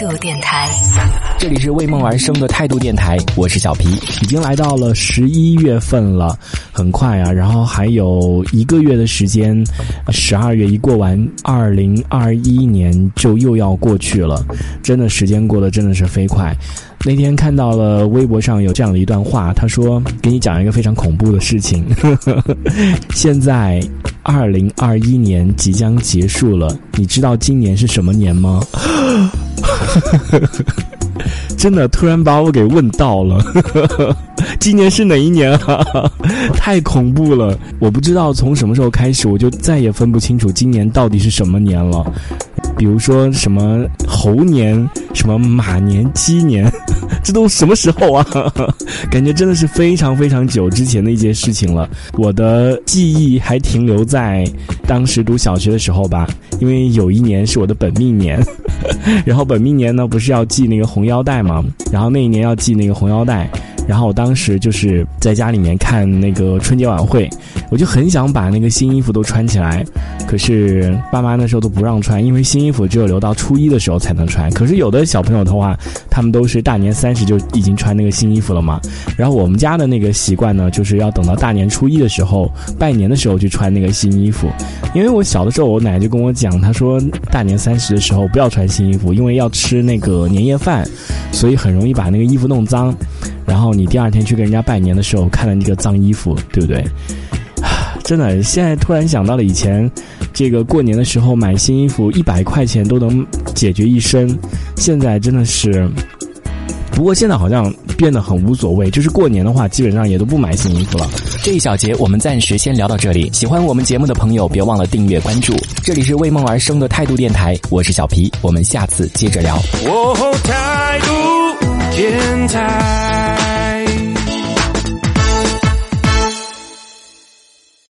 度电台，这里是为梦而生的态度电台，我是小皮。已经来到了十一月份了，很快啊，然后还有一个月的时间，十二月一过完，二零二一年就又要过去了，真的时间过得真的是飞快。那天看到了微博上有这样的一段话，他说：“给你讲一个非常恐怖的事情，现在二零二一年即将结束了，你知道今年是什么年吗？” 真的突然把我给问到了，今年是哪一年啊？太恐怖了！我不知道从什么时候开始，我就再也分不清楚今年到底是什么年了。比如说什么猴年、什么马年、鸡年，这都什么时候啊？感觉真的是非常非常久之前的一件事情了。我的记忆还停留在当时读小学的时候吧，因为有一年是我的本命年，然后本命年呢不是要系那个红腰带吗？然后那一年要系那个红腰带。然后我当时就是在家里面看那个春节晚会，我就很想把那个新衣服都穿起来，可是爸妈那时候都不让穿，因为新衣服只有留到初一的时候才能穿。可是有的小朋友的话，他们都是大年三十就已经穿那个新衣服了嘛。然后我们家的那个习惯呢，就是要等到大年初一的时候拜年的时候去穿那个新衣服。因为我小的时候，我奶奶就跟我讲，她说大年三十的时候不要穿新衣服，因为要吃那个年夜饭，所以很容易把那个衣服弄脏。然后你第二天去跟人家拜年的时候，看了那个脏衣服，对不对？真的，现在突然想到了以前，这个过年的时候买新衣服一百块钱都能解决一身，现在真的是。不过现在好像变得很无所谓，就是过年的话，基本上也都不买新衣服了。这一小节我们暂时先聊到这里。喜欢我们节目的朋友，别忘了订阅关注。这里是为梦而生的态度电台，我是小皮，我们下次接着聊。态度天才